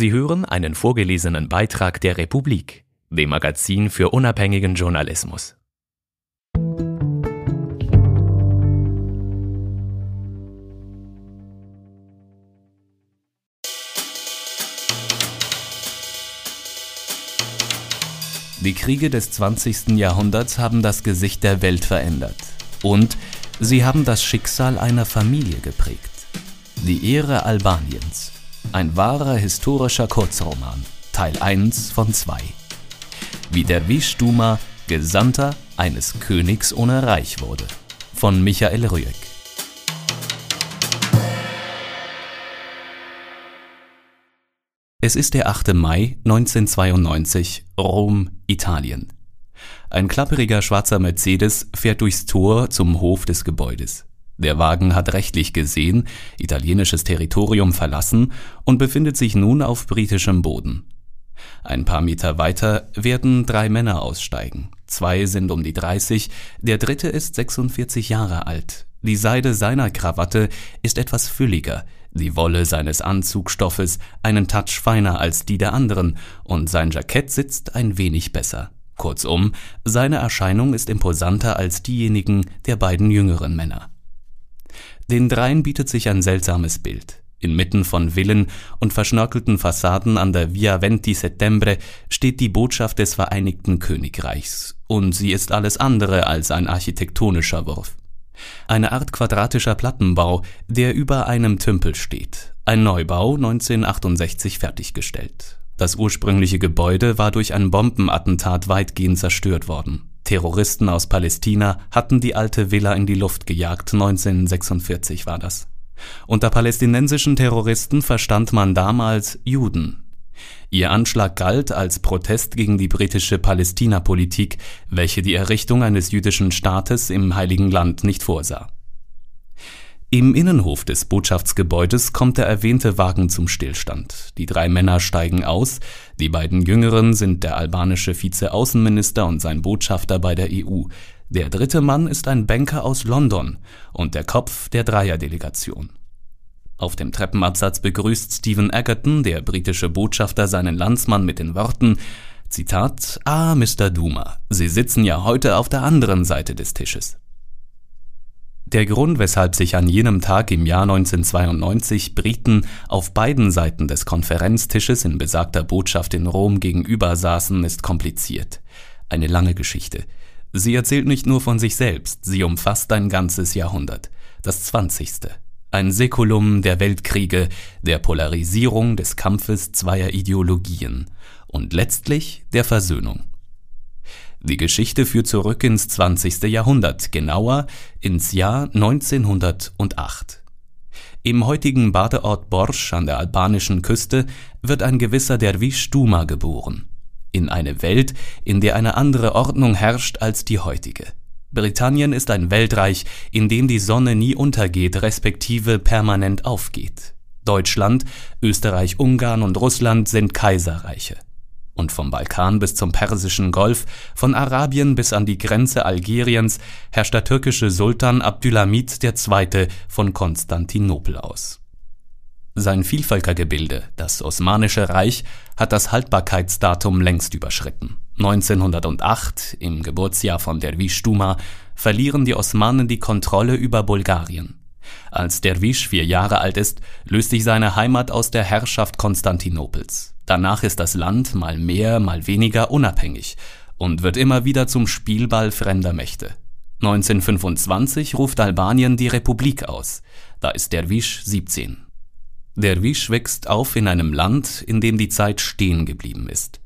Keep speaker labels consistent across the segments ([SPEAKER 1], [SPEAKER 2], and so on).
[SPEAKER 1] Sie hören einen vorgelesenen Beitrag der Republik, dem Magazin für unabhängigen Journalismus. Die Kriege des 20. Jahrhunderts haben das Gesicht der Welt verändert. Und sie haben das Schicksal einer Familie geprägt. Die Ehre Albaniens. Ein wahrer historischer Kurzroman. Teil 1 von 2. Wie der Wischduma Gesandter eines Königs ohne Reich wurde. Von Michael Rüegg. Es ist der 8. Mai 1992, Rom, Italien. Ein klapperiger schwarzer Mercedes fährt durchs Tor zum Hof des Gebäudes. Der Wagen hat rechtlich gesehen italienisches Territorium verlassen und befindet sich nun auf britischem Boden. Ein paar Meter weiter werden drei Männer aussteigen. Zwei sind um die 30, der dritte ist 46 Jahre alt. Die Seide seiner Krawatte ist etwas fülliger, die Wolle seines Anzugstoffes einen Touch feiner als die der anderen und sein Jackett sitzt ein wenig besser. Kurzum, seine Erscheinung ist imposanter als diejenigen der beiden jüngeren Männer. Den dreien bietet sich ein seltsames Bild. Inmitten von Villen und verschnörkelten Fassaden an der Via Venti Settembre steht die Botschaft des Vereinigten Königreichs, und sie ist alles andere als ein architektonischer Wurf. Eine Art quadratischer Plattenbau, der über einem Tümpel steht. Ein Neubau 1968 fertiggestellt. Das ursprüngliche Gebäude war durch ein Bombenattentat weitgehend zerstört worden. Terroristen aus Palästina hatten die alte Villa in die Luft gejagt, 1946 war das. Unter palästinensischen Terroristen verstand man damals Juden, Ihr Anschlag galt als Protest gegen die britische Palästinapolitik, welche die Errichtung eines jüdischen Staates im Heiligen Land nicht vorsah. Im Innenhof des Botschaftsgebäudes kommt der erwähnte Wagen zum Stillstand. Die drei Männer steigen aus, die beiden jüngeren sind der albanische Vizeaußenminister und sein Botschafter bei der EU. Der dritte Mann ist ein Banker aus London und der Kopf der Dreierdelegation. Auf dem Treppenabsatz begrüßt Stephen Egerton, der britische Botschafter, seinen Landsmann mit den Worten Zitat Ah, Mr. Duma, Sie sitzen ja heute auf der anderen Seite des Tisches. Der Grund, weshalb sich an jenem Tag im Jahr 1992 Briten auf beiden Seiten des Konferenztisches in besagter Botschaft in Rom gegenüber saßen, ist kompliziert. Eine lange Geschichte. Sie erzählt nicht nur von sich selbst, sie umfasst ein ganzes Jahrhundert, das zwanzigste ein Säkulum der Weltkriege, der Polarisierung des Kampfes zweier Ideologien und letztlich der Versöhnung. Die Geschichte führt zurück ins 20. Jahrhundert, genauer ins Jahr 1908. Im heutigen Badeort Borsch an der albanischen Küste wird ein gewisser Derwisch Duma geboren. In eine Welt, in der eine andere Ordnung herrscht als die heutige. Britannien ist ein Weltreich, in dem die Sonne nie untergeht, respektive permanent aufgeht. Deutschland, Österreich, Ungarn und Russland sind Kaiserreiche. Und vom Balkan bis zum Persischen Golf, von Arabien bis an die Grenze Algeriens herrscht der türkische Sultan Abdülhamid II. von Konstantinopel aus. Sein Vielvölkergebilde, das Osmanische Reich, hat das Haltbarkeitsdatum längst überschritten. 1908, im Geburtsjahr von Derwisch Duma, verlieren die Osmanen die Kontrolle über Bulgarien. Als Derwisch vier Jahre alt ist, löst sich seine Heimat aus der Herrschaft Konstantinopels. Danach ist das Land mal mehr, mal weniger unabhängig und wird immer wieder zum Spielball fremder Mächte. 1925 ruft Albanien die Republik aus. Da ist Derwisch 17. Derwisch wächst auf in einem Land, in dem die Zeit stehen geblieben ist.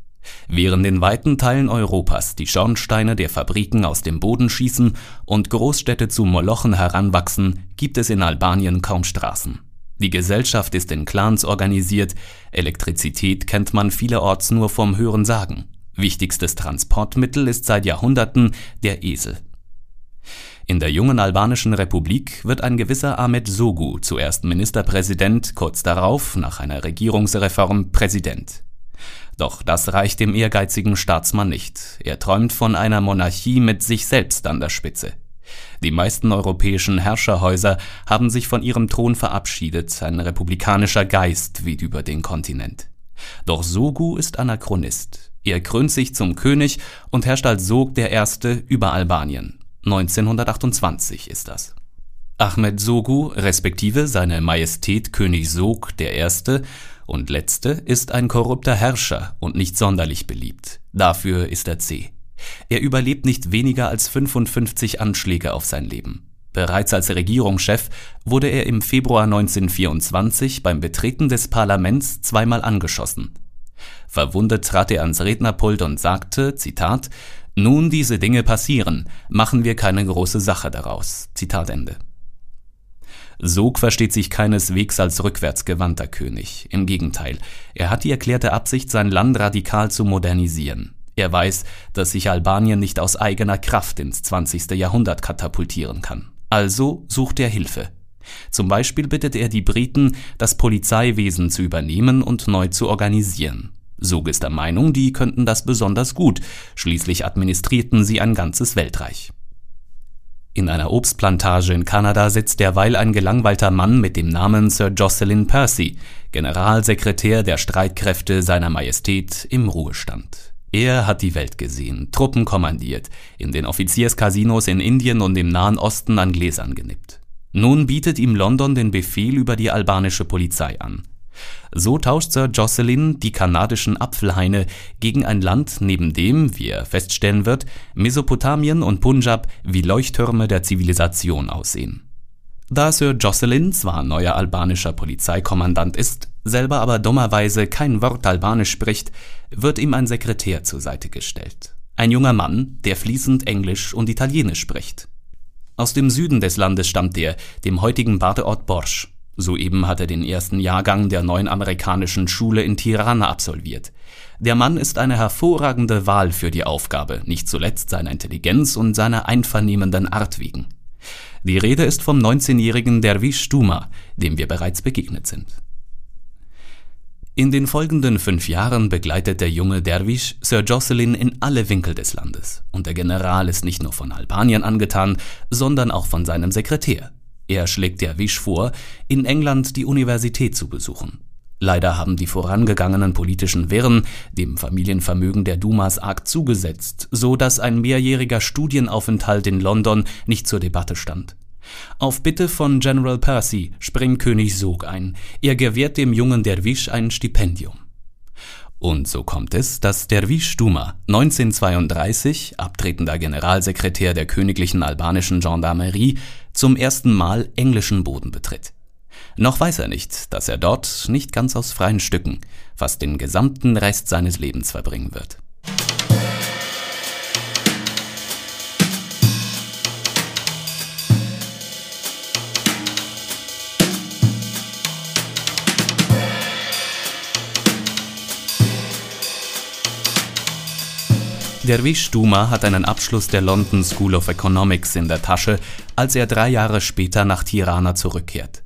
[SPEAKER 1] Während in weiten Teilen Europas die Schornsteine der Fabriken aus dem Boden schießen und Großstädte zu Molochen heranwachsen, gibt es in Albanien kaum Straßen. Die Gesellschaft ist in Clans organisiert, Elektrizität kennt man vielerorts nur vom Hören sagen. Wichtigstes Transportmittel ist seit Jahrhunderten der Esel. In der jungen albanischen Republik wird ein gewisser Ahmed Sogu zuerst Ministerpräsident, kurz darauf, nach einer Regierungsreform, Präsident. Doch das reicht dem ehrgeizigen Staatsmann nicht. Er träumt von einer Monarchie mit sich selbst an der Spitze. Die meisten europäischen Herrscherhäuser haben sich von ihrem Thron verabschiedet, ein republikanischer Geist weht über den Kontinent. Doch Sogu ist Anachronist. Er krönt sich zum König und herrscht als Sog der Erste über Albanien. 1928 ist das. Ahmed Sogu, respektive seine Majestät König Sog der Erste und Letzte, ist ein korrupter Herrscher und nicht sonderlich beliebt. Dafür ist er zäh. Er überlebt nicht weniger als 55 Anschläge auf sein Leben. Bereits als Regierungschef wurde er im Februar 1924 beim Betreten des Parlaments zweimal angeschossen. Verwundet trat er ans Rednerpult und sagte, Zitat, nun diese Dinge passieren, machen wir keine große Sache daraus. Zitat Ende. Sog versteht sich keineswegs als rückwärtsgewandter König. Im Gegenteil, er hat die erklärte Absicht, sein Land radikal zu modernisieren. Er weiß, dass sich Albanien nicht aus eigener Kraft ins 20. Jahrhundert katapultieren kann. Also sucht er Hilfe. Zum Beispiel bittet er die Briten, das Polizeiwesen zu übernehmen und neu zu organisieren. Sog ist der Meinung, die könnten das besonders gut, schließlich administrierten sie ein ganzes Weltreich. In einer Obstplantage in Kanada sitzt derweil ein gelangweilter Mann mit dem Namen Sir Jocelyn Percy, Generalsekretär der Streitkräfte seiner Majestät im Ruhestand. Er hat die Welt gesehen, Truppen kommandiert, in den Offizierscasinos in Indien und im Nahen Osten an Gläsern genippt. Nun bietet ihm London den Befehl über die albanische Polizei an. So tauscht Sir Jocelyn die kanadischen Apfelhaine gegen ein Land, neben dem, wie er feststellen wird, Mesopotamien und Punjab wie Leuchttürme der Zivilisation aussehen. Da Sir Jocelyn zwar neuer albanischer Polizeikommandant ist, selber aber dummerweise kein Wort Albanisch spricht, wird ihm ein Sekretär zur Seite gestellt. Ein junger Mann, der fließend Englisch und Italienisch spricht. Aus dem Süden des Landes stammt er, dem heutigen Badeort Borsch. Soeben hat er den ersten Jahrgang der neuen amerikanischen Schule in Tirana absolviert. Der Mann ist eine hervorragende Wahl für die Aufgabe, nicht zuletzt seiner Intelligenz und seiner einvernehmenden Art wegen. Die Rede ist vom 19-jährigen Derwisch Stuma, dem wir bereits begegnet sind. In den folgenden fünf Jahren begleitet der junge Derwisch Sir Jocelyn in alle Winkel des Landes. Und der General ist nicht nur von Albanien angetan, sondern auch von seinem Sekretär. Er schlägt Derwisch vor, in England die Universität zu besuchen. Leider haben die vorangegangen politischen Wirren dem Familienvermögen der Dumas arg zugesetzt, so dass ein mehrjähriger Studienaufenthalt in London nicht zur Debatte stand. Auf Bitte von General Percy springt König Sog ein. Er gewährt dem jungen Derwisch ein Stipendium. Und so kommt es, dass Derwisch Duma 1932, abtretender Generalsekretär der königlichen albanischen Gendarmerie, zum ersten Mal englischen Boden betritt. Noch weiß er nicht, dass er dort nicht ganz aus freien Stücken fast den gesamten Rest seines Lebens verbringen wird. Derwisch Duma hat einen Abschluss der London School of Economics in der Tasche, als er drei Jahre später nach Tirana zurückkehrt.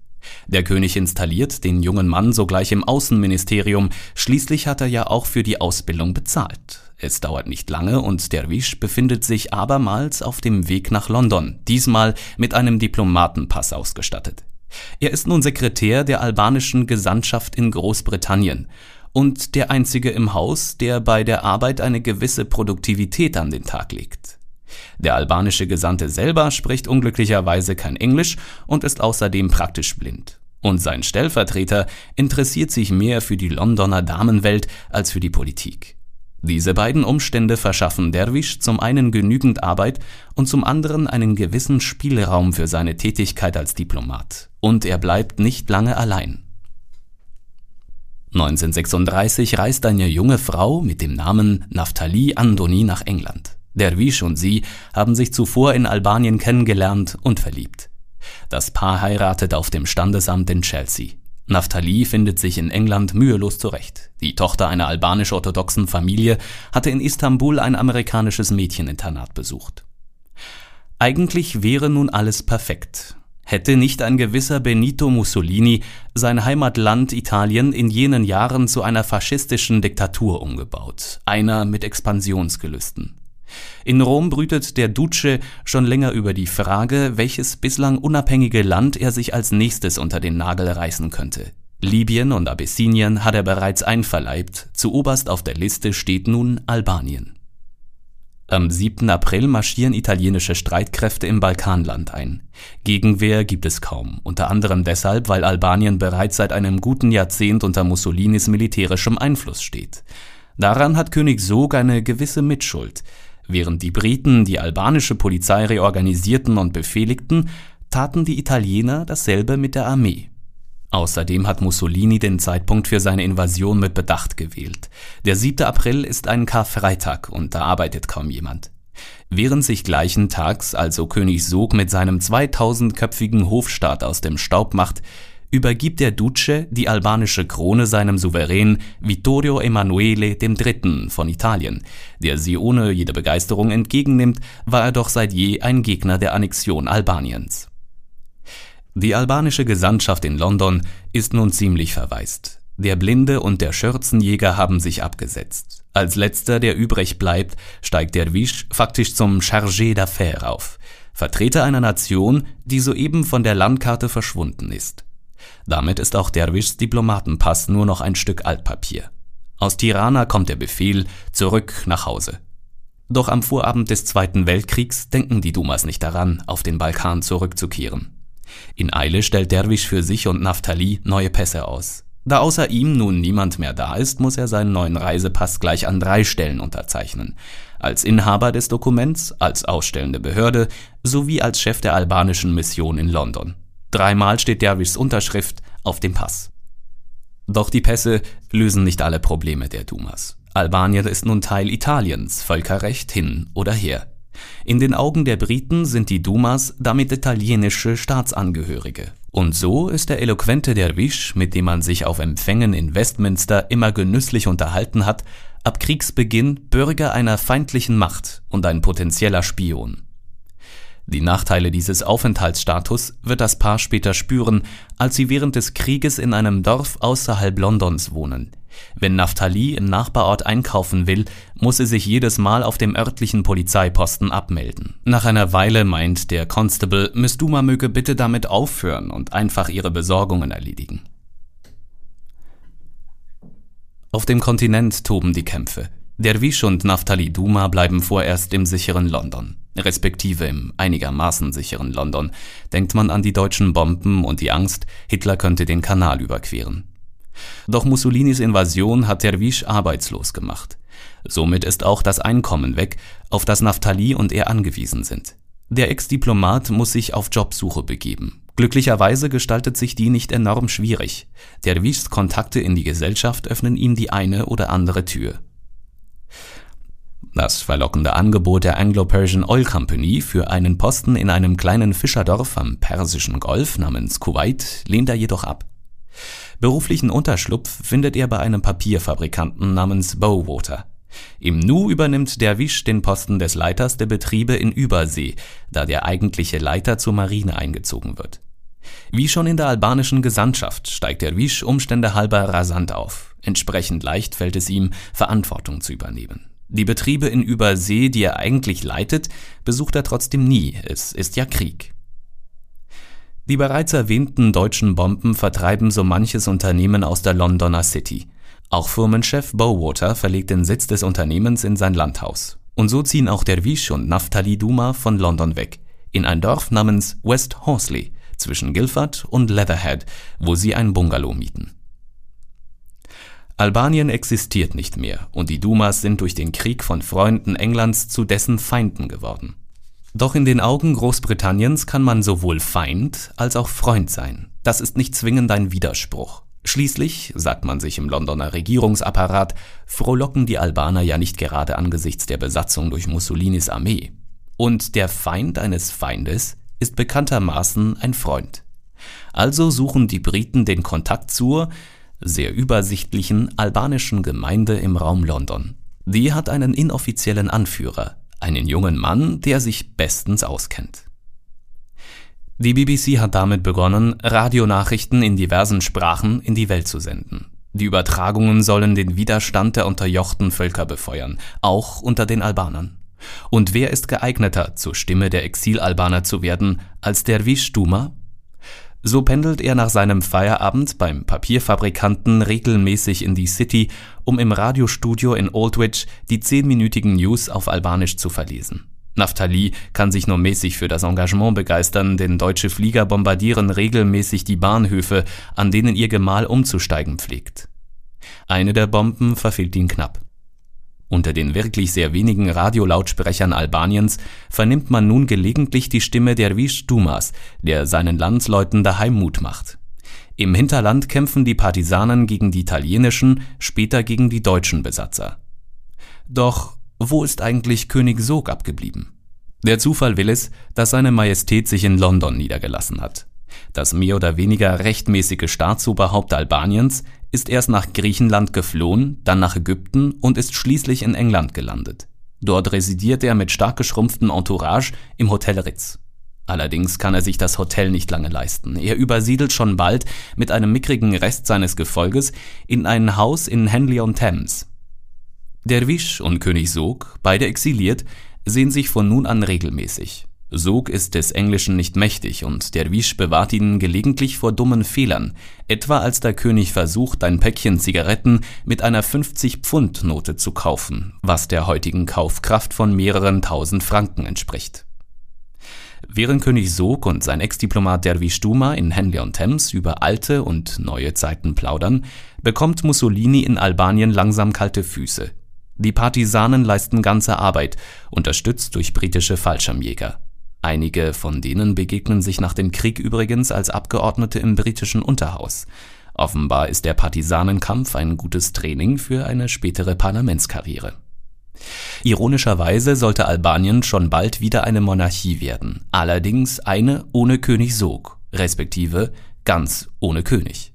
[SPEAKER 1] Der König installiert den jungen Mann sogleich im Außenministerium, schließlich hat er ja auch für die Ausbildung bezahlt. Es dauert nicht lange und Derwisch befindet sich abermals auf dem Weg nach London, diesmal mit einem Diplomatenpass ausgestattet. Er ist nun Sekretär der albanischen Gesandtschaft in Großbritannien und der einzige im Haus, der bei der Arbeit eine gewisse Produktivität an den Tag legt. Der albanische Gesandte selber spricht unglücklicherweise kein Englisch und ist außerdem praktisch blind. Und sein Stellvertreter interessiert sich mehr für die Londoner Damenwelt als für die Politik. Diese beiden Umstände verschaffen Derwisch zum einen genügend Arbeit und zum anderen einen gewissen Spielraum für seine Tätigkeit als Diplomat. Und er bleibt nicht lange allein. 1936 reist eine junge Frau mit dem Namen Naftali Andoni nach England. Derwisch und sie haben sich zuvor in Albanien kennengelernt und verliebt. Das Paar heiratet auf dem Standesamt in Chelsea. Naftali findet sich in England mühelos zurecht. Die Tochter einer albanisch-orthodoxen Familie hatte in Istanbul ein amerikanisches Mädcheninternat besucht. Eigentlich wäre nun alles perfekt, Hätte nicht ein gewisser Benito Mussolini sein Heimatland Italien in jenen Jahren zu einer faschistischen Diktatur umgebaut, einer mit Expansionsgelüsten. In Rom brütet der Duce schon länger über die Frage, welches bislang unabhängige Land er sich als nächstes unter den Nagel reißen könnte. Libyen und Abyssinien hat er bereits einverleibt, zu oberst auf der Liste steht nun Albanien. Am 7. April marschieren italienische Streitkräfte im Balkanland ein. Gegenwehr gibt es kaum, unter anderem deshalb, weil Albanien bereits seit einem guten Jahrzehnt unter Mussolinis militärischem Einfluss steht. Daran hat König Sog eine gewisse Mitschuld. Während die Briten die albanische Polizei reorganisierten und befehligten, taten die Italiener dasselbe mit der Armee. Außerdem hat Mussolini den Zeitpunkt für seine Invasion mit Bedacht gewählt. Der 7. April ist ein Karfreitag und da arbeitet kaum jemand. Während sich gleichen Tags also König Sog mit seinem 2000-köpfigen Hofstaat aus dem Staub macht, übergibt der Duce die albanische Krone seinem Souverän Vittorio Emanuele III. von Italien, der sie ohne jede Begeisterung entgegennimmt, war er doch seit je ein Gegner der Annexion Albaniens. Die albanische Gesandtschaft in London ist nun ziemlich verwaist. Der Blinde und der Schürzenjäger haben sich abgesetzt. Als letzter, der übrig bleibt, steigt der Wisch faktisch zum Chargé d'affaires auf, Vertreter einer Nation, die soeben von der Landkarte verschwunden ist. Damit ist auch Derwischs Diplomatenpass nur noch ein Stück Altpapier. Aus Tirana kommt der Befehl zurück nach Hause. Doch am Vorabend des Zweiten Weltkriegs denken die Dumas nicht daran, auf den Balkan zurückzukehren. In Eile stellt Derwisch für sich und Naftali neue Pässe aus. Da außer ihm nun niemand mehr da ist, muss er seinen neuen Reisepass gleich an drei Stellen unterzeichnen. Als Inhaber des Dokuments, als ausstellende Behörde sowie als Chef der albanischen Mission in London. Dreimal steht Derwischs Unterschrift auf dem Pass. Doch die Pässe lösen nicht alle Probleme der Dumas. Albanien ist nun Teil Italiens, Völkerrecht hin oder her. In den Augen der Briten sind die Dumas damit italienische Staatsangehörige. Und so ist der eloquente Derwisch, mit dem man sich auf Empfängen in Westminster immer genüsslich unterhalten hat, ab Kriegsbeginn Bürger einer feindlichen Macht und ein potenzieller Spion. Die Nachteile dieses Aufenthaltsstatus wird das Paar später spüren, als sie während des Krieges in einem Dorf außerhalb Londons wohnen. Wenn Naftali im Nachbarort einkaufen will, muss sie sich jedes Mal auf dem örtlichen Polizeiposten abmelden. Nach einer Weile meint der Constable, Miss Duma möge bitte damit aufhören und einfach ihre Besorgungen erledigen. Auf dem Kontinent toben die Kämpfe. Derwisch und Naftali Duma bleiben vorerst im sicheren London respektive im einigermaßen sicheren London, denkt man an die deutschen Bomben und die Angst, Hitler könnte den Kanal überqueren. Doch Mussolinis Invasion hat Derwisch arbeitslos gemacht. Somit ist auch das Einkommen weg, auf das Naftali und er angewiesen sind. Der Ex-Diplomat muss sich auf Jobsuche begeben. Glücklicherweise gestaltet sich die nicht enorm schwierig. Derwischs Kontakte in die Gesellschaft öffnen ihm die eine oder andere Tür. Das verlockende Angebot der Anglo-Persian Oil Company für einen Posten in einem kleinen Fischerdorf am Persischen Golf namens Kuwait lehnt er jedoch ab. Beruflichen Unterschlupf findet er bei einem Papierfabrikanten namens Bowater. Im Nu übernimmt Derwisch den Posten des Leiters der Betriebe in Übersee, da der eigentliche Leiter zur Marine eingezogen wird. Wie schon in der albanischen Gesandtschaft steigt Derwisch Umstände halber rasant auf. Entsprechend leicht fällt es ihm, Verantwortung zu übernehmen. Die Betriebe in Übersee, die er eigentlich leitet, besucht er trotzdem nie, es ist ja Krieg. Die bereits erwähnten deutschen Bomben vertreiben so manches Unternehmen aus der Londoner City. Auch Firmenchef Bowater verlegt den Sitz des Unternehmens in sein Landhaus. Und so ziehen auch Derwisch und Naftali Duma von London weg, in ein Dorf namens West Horsley zwischen Guildford und Leatherhead, wo sie ein Bungalow mieten. Albanien existiert nicht mehr und die Dumas sind durch den Krieg von Freunden Englands zu dessen Feinden geworden. Doch in den Augen Großbritanniens kann man sowohl Feind als auch Freund sein. Das ist nicht zwingend ein Widerspruch. Schließlich, sagt man sich im Londoner Regierungsapparat, frohlocken die Albaner ja nicht gerade angesichts der Besatzung durch Mussolinis Armee. Und der Feind eines Feindes ist bekanntermaßen ein Freund. Also suchen die Briten den Kontakt zur, sehr übersichtlichen albanischen Gemeinde im Raum London. Die hat einen inoffiziellen Anführer, einen jungen Mann, der sich bestens auskennt. Die BBC hat damit begonnen, Radionachrichten in diversen Sprachen in die Welt zu senden. Die Übertragungen sollen den Widerstand der unterjochten Völker befeuern, auch unter den Albanern. Und wer ist geeigneter, zur Stimme der Exilalbaner zu werden, als der Wischduma So pendelt er nach seinem Feierabend beim Papierfabrikanten regelmäßig in die City, um im Radiostudio in Aldwych die zehnminütigen News auf Albanisch zu verlesen. Naftali kann sich nur mäßig für das Engagement begeistern, denn deutsche Flieger bombardieren regelmäßig die Bahnhöfe, an denen ihr Gemahl umzusteigen pflegt. Eine der Bomben verfehlt ihn knapp. Unter den wirklich sehr wenigen Radiolautsprechern Albaniens vernimmt man nun gelegentlich die Stimme Derwisch Dumas, der seinen Landsleuten daheim Mut macht. Im Hinterland kämpfen die Partisanen gegen die italienischen, später gegen die deutschen Besatzer. Doch wo ist eigentlich König Sog abgeblieben? Der Zufall will es, dass seine Majestät sich in London niedergelassen hat. Das mehr oder weniger rechtmäßige Staatsoberhaupt Albaniens ist erst nach Griechenland geflohen, dann nach Ägypten und ist schließlich in England gelandet. Dort residiert er mit stark geschrumpftem Entourage im Hotel Ritz. Allerdings kann er sich das Hotel nicht lange leisten. Er übersiedelt schon bald mit einem mickrigen Rest seines Gefolges in ein Haus in Henley on Thames. Derwisch und König Sog, beide exiliert, sehen sich von nun an regelmäßig. Sog ist des Englischen nicht mächtig und Derwisch bewahrt ihn gelegentlich vor dummen Fehlern, etwa als der König versucht, ein Päckchen Zigaretten mit einer 50-Pfund-Note zu kaufen, was der heutigen Kaufkraft von mehreren tausend Franken entspricht. Während König Sog und sein Ex-Diplomat Derwisch Duma in Henley on Thames über alte und neue Zeiten plaudern, bekommt Mussolini in Albanien langsam kalte Füße. Die Partisanen leisten ganze Arbeit, unterstützt durch britische Fallschirmjäger. Einige von denen begegnen sich nach dem Krieg übrigens als Abgeordnete im britischen Unterhaus. Offenbar ist der Partisanenkampf ein gutes Training für eine spätere Parlamentskarriere. Ironischerweise sollte Albanien schon bald wieder eine Monarchie werden, allerdings eine ohne König Sog, respektive ganz ohne König.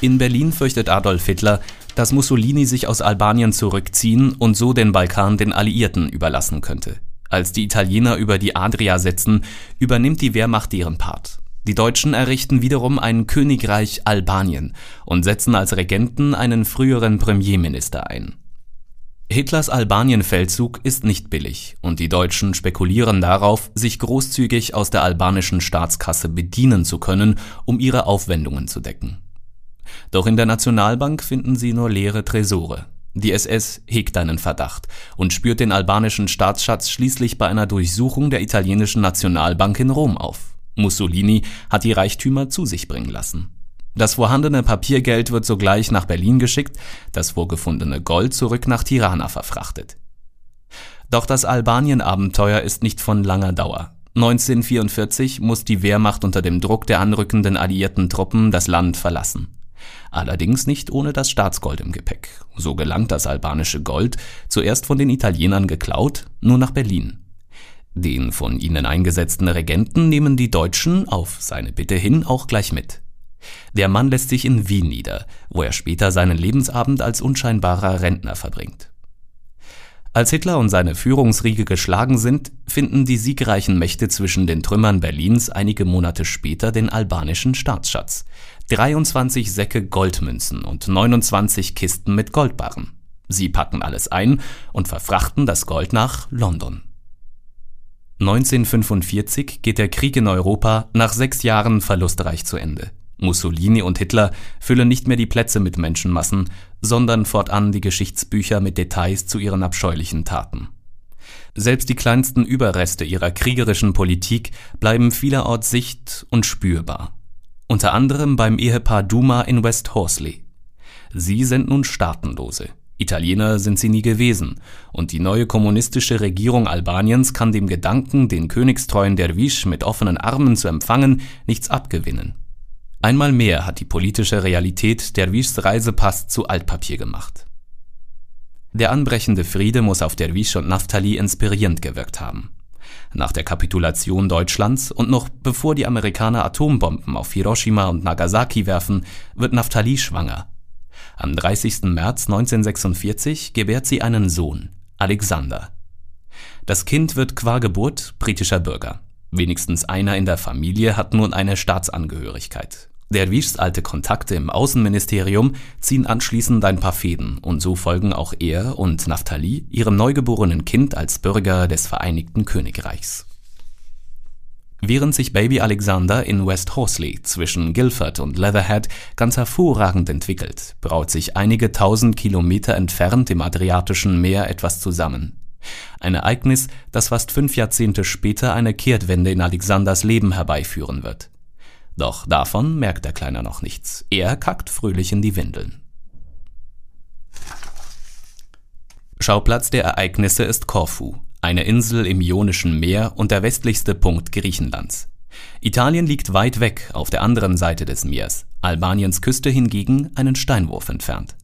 [SPEAKER 1] In Berlin fürchtet Adolf Hitler, dass Mussolini sich aus Albanien zurückziehen und so den Balkan den Alliierten überlassen könnte. Als die Italiener über die Adria setzen, übernimmt die Wehrmacht deren Part. Die Deutschen errichten wiederum ein Königreich Albanien und setzen als Regenten einen früheren Premierminister ein. Hitlers Albanienfeldzug ist nicht billig und die Deutschen spekulieren darauf, sich großzügig aus der albanischen Staatskasse bedienen zu können, um ihre Aufwendungen zu decken. Doch in der Nationalbank finden sie nur leere Tresore. Die SS hegt einen Verdacht und spürt den albanischen Staatsschatz schließlich bei einer Durchsuchung der italienischen Nationalbank in Rom auf. Mussolini hat die Reichtümer zu sich bringen lassen. Das vorhandene Papiergeld wird sogleich nach Berlin geschickt, das vorgefundene Gold zurück nach Tirana verfrachtet. Doch das Albanien-Abenteuer ist nicht von langer Dauer. 1944 muss die Wehrmacht unter dem Druck der anrückenden alliierten Truppen das Land verlassen allerdings nicht ohne das Staatsgold im Gepäck. So gelangt das albanische Gold, zuerst von den Italienern geklaut, nur nach Berlin. Den von ihnen eingesetzten Regenten nehmen die Deutschen auf seine Bitte hin auch gleich mit. Der Mann lässt sich in Wien nieder, wo er später seinen Lebensabend als unscheinbarer Rentner verbringt. Als Hitler und seine Führungsriege geschlagen sind, finden die siegreichen Mächte zwischen den Trümmern Berlins einige Monate später den albanischen Staatsschatz, 23 Säcke Goldmünzen und 29 Kisten mit Goldbarren. Sie packen alles ein und verfrachten das Gold nach London. 1945 geht der Krieg in Europa nach sechs Jahren verlustreich zu Ende. Mussolini und Hitler füllen nicht mehr die Plätze mit Menschenmassen, sondern fortan die Geschichtsbücher mit Details zu ihren abscheulichen Taten. Selbst die kleinsten Überreste ihrer kriegerischen Politik bleiben vielerorts sicht- und spürbar unter anderem beim Ehepaar Duma in West Horsley. Sie sind nun Staatenlose. Italiener sind sie nie gewesen, und die neue kommunistische Regierung Albaniens kann dem Gedanken, den königstreuen Derwisch mit offenen Armen zu empfangen, nichts abgewinnen. Einmal mehr hat die politische Realität Derwischs Reisepass zu Altpapier gemacht. Der anbrechende Friede muss auf Derwisch und Naftali inspirierend gewirkt haben. Nach der Kapitulation Deutschlands und noch bevor die Amerikaner Atombomben auf Hiroshima und Nagasaki werfen, wird Naftali schwanger. Am 30. März 1946 gebärt sie einen Sohn, Alexander. Das Kind wird qua Geburt britischer Bürger. Wenigstens einer in der Familie hat nun eine Staatsangehörigkeit. Derwischs alte Kontakte im Außenministerium ziehen anschließend ein paar Fäden und so folgen auch er und Naphtali ihrem neugeborenen Kind als Bürger des Vereinigten Königreichs. Während sich Baby Alexander in West Horsley zwischen Guildford und Leatherhead ganz hervorragend entwickelt, braut sich einige tausend Kilometer entfernt im Adriatischen Meer etwas zusammen. Ein Ereignis, das fast fünf Jahrzehnte später eine Kehrtwende in Alexanders Leben herbeiführen wird. Doch davon merkt der Kleine noch nichts. Er kackt fröhlich in die Windeln. Schauplatz der Ereignisse ist Korfu, eine Insel im Ionischen Meer und der westlichste Punkt Griechenlands. Italien liegt weit weg auf der anderen Seite des Meeres, Albaniens Küste hingegen einen Steinwurf entfernt.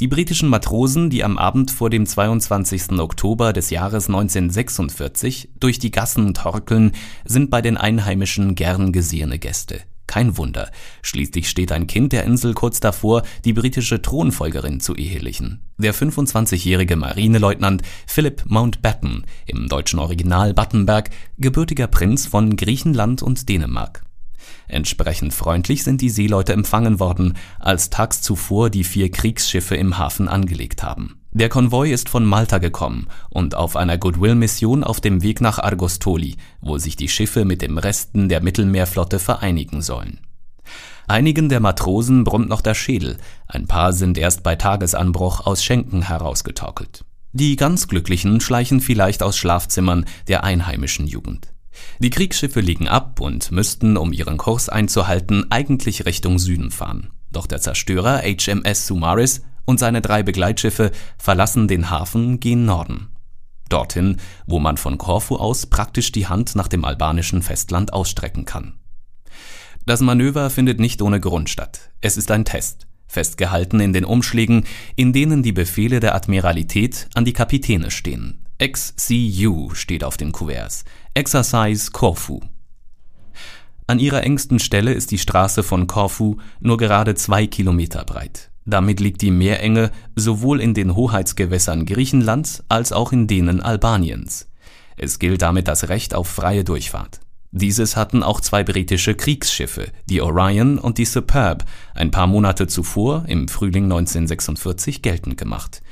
[SPEAKER 1] Die britischen Matrosen, die am Abend vor dem 22. Oktober des Jahres 1946 durch die Gassen torkeln, sind bei den Einheimischen gern gesehene Gäste. Kein Wunder, schließlich steht ein Kind der Insel kurz davor, die britische Thronfolgerin zu ehelichen. Der 25-jährige Marineleutnant Philip Mountbatten, im deutschen Original Battenberg, gebürtiger Prinz von Griechenland und Dänemark. Entsprechend freundlich sind die Seeleute empfangen worden, als tags zuvor die vier Kriegsschiffe im Hafen angelegt haben. Der Konvoi ist von Malta gekommen und auf einer Goodwill-Mission auf dem Weg nach Argostoli, wo sich die Schiffe mit dem Resten der Mittelmeerflotte vereinigen sollen. Einigen der Matrosen brummt noch der Schädel, ein paar sind erst bei Tagesanbruch aus Schenken herausgetorkelt. Die ganz Glücklichen schleichen vielleicht aus Schlafzimmern der einheimischen Jugend. Die Kriegsschiffe liegen ab und müssten, um ihren Kurs einzuhalten, eigentlich Richtung Süden fahren. Doch der Zerstörer HMS Sumaris und seine drei Begleitschiffe verlassen den Hafen gen Norden. Dorthin, wo man von Korfu aus praktisch die Hand nach dem albanischen Festland ausstrecken kann. Das Manöver findet nicht ohne Grund statt. Es ist ein Test, festgehalten in den Umschlägen, in denen die Befehle der Admiralität an die Kapitäne stehen. XCU steht auf den Kuverts. Exercise Corfu. An ihrer engsten Stelle ist die Straße von Korfu nur gerade zwei Kilometer breit. Damit liegt die Meerenge sowohl in den Hoheitsgewässern Griechenlands als auch in denen Albaniens. Es gilt damit das Recht auf freie Durchfahrt. Dieses hatten auch zwei britische Kriegsschiffe, die Orion und die Superb, ein paar Monate zuvor, im Frühling 1946, geltend gemacht.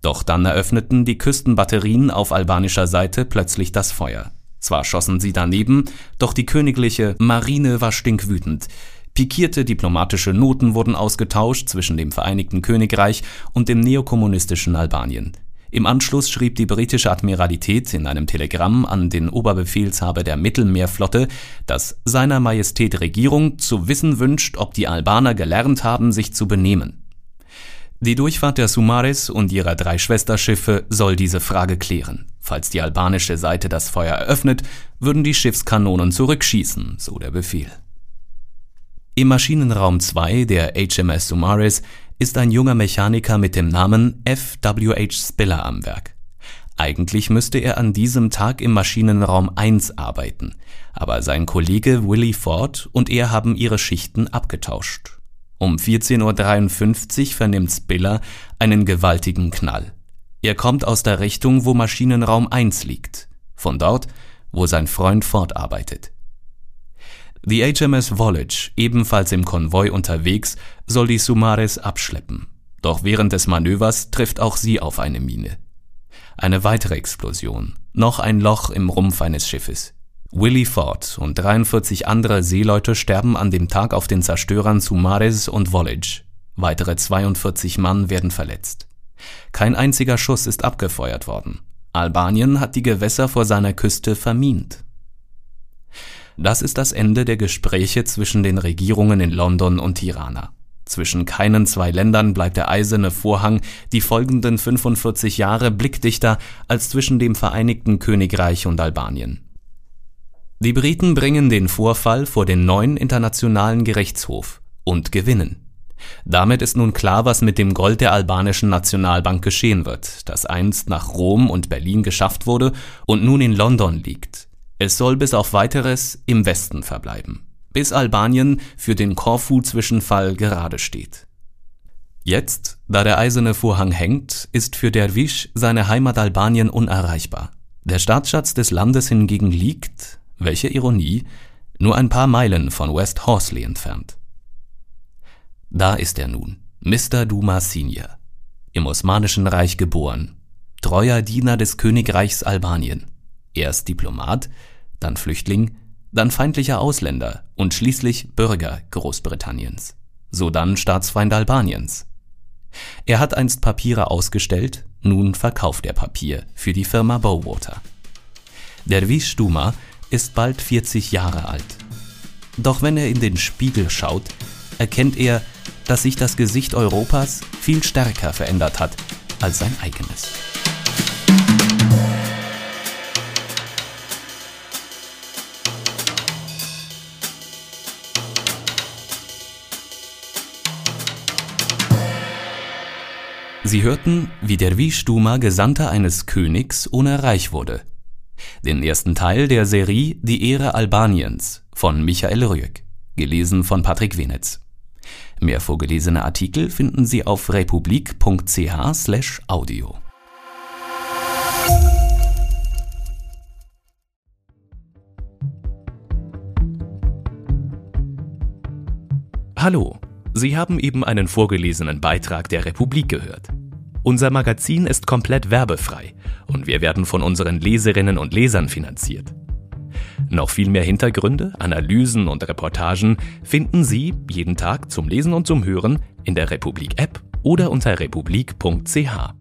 [SPEAKER 1] Doch dann eröffneten die Küstenbatterien auf albanischer Seite plötzlich das Feuer. Zwar schossen sie daneben, doch die königliche Marine war stinkwütend. Pikierte diplomatische Noten wurden ausgetauscht zwischen dem Vereinigten Königreich und dem neokommunistischen Albanien. Im Anschluss schrieb die britische Admiralität in einem Telegramm an den Oberbefehlshaber der Mittelmeerflotte, dass seiner Majestät Regierung zu wissen wünscht, ob die Albaner gelernt haben, sich zu benehmen. Die Durchfahrt der Sumaris und ihrer drei Schwesterschiffe soll diese Frage klären. Falls die albanische Seite das Feuer eröffnet, würden die Schiffskanonen zurückschießen, so der Befehl. Im Maschinenraum 2 der HMS Sumaris ist ein junger Mechaniker mit dem Namen F.W.H. Spiller am Werk. Eigentlich müsste er an diesem Tag im Maschinenraum 1 arbeiten, aber sein Kollege Willie Ford und er haben ihre Schichten abgetauscht. Um 14.53 Uhr vernimmt Spiller einen gewaltigen Knall. Er kommt aus der Richtung, wo Maschinenraum 1 liegt, von dort, wo sein Freund fortarbeitet. Die HMS Vollage, ebenfalls im Konvoi unterwegs, soll die Sumares abschleppen. Doch während des Manövers trifft auch sie auf eine Mine. Eine weitere Explosion, noch ein Loch im Rumpf eines Schiffes. Willie Ford und 43 andere Seeleute sterben an dem Tag auf den Zerstörern Sumares und Vollage. Weitere 42 Mann werden verletzt. Kein einziger Schuss ist abgefeuert worden. Albanien hat die Gewässer vor seiner Küste vermint. Das ist das Ende der Gespräche zwischen den Regierungen in London und Tirana. Zwischen keinen zwei Ländern bleibt der eiserne Vorhang die folgenden 45 Jahre blickdichter als zwischen dem Vereinigten Königreich und Albanien. Die Briten bringen den Vorfall vor den neuen Internationalen Gerichtshof und gewinnen. Damit ist nun klar, was mit dem Gold der albanischen Nationalbank geschehen wird, das einst nach Rom und Berlin geschafft wurde und nun in London liegt. Es soll bis auf weiteres im Westen verbleiben, bis Albanien für den Korfu-Zwischenfall gerade steht. Jetzt, da der eiserne Vorhang hängt, ist für Derwisch seine Heimat Albanien unerreichbar. Der Staatsschatz des Landes hingegen liegt, welche Ironie, nur ein paar Meilen von West Horsley entfernt Da ist er nun, Mr. Duma Senior. Im Osmanischen Reich geboren, treuer Diener des Königreichs Albanien. Erst Diplomat, dann Flüchtling, dann feindlicher Ausländer und schließlich Bürger Großbritanniens. Sodann Staatsfeind Albaniens. Er hat einst Papiere ausgestellt, nun verkauft er Papier für die Firma Bowater. Derwisch Duma ist bald 40 Jahre alt. Doch wenn er in den Spiegel schaut, erkennt er, dass sich das Gesicht Europas viel stärker verändert hat als sein eigenes. Sie hörten, wie der Wieschtuma Gesandter eines Königs ohne Reich wurde. Den ersten Teil der Serie Die Ehre Albaniens von Michael Rüegg, gelesen von Patrick Wenetz. Mehr vorgelesene Artikel finden Sie auf republik.ch/audio. Hallo, Sie haben eben einen vorgelesenen Beitrag der Republik gehört. Unser Magazin ist komplett werbefrei und wir werden von unseren Leserinnen und Lesern finanziert. Noch viel mehr Hintergründe, Analysen und Reportagen finden Sie jeden Tag zum Lesen und zum Hören in der Republik App oder unter republik.ch.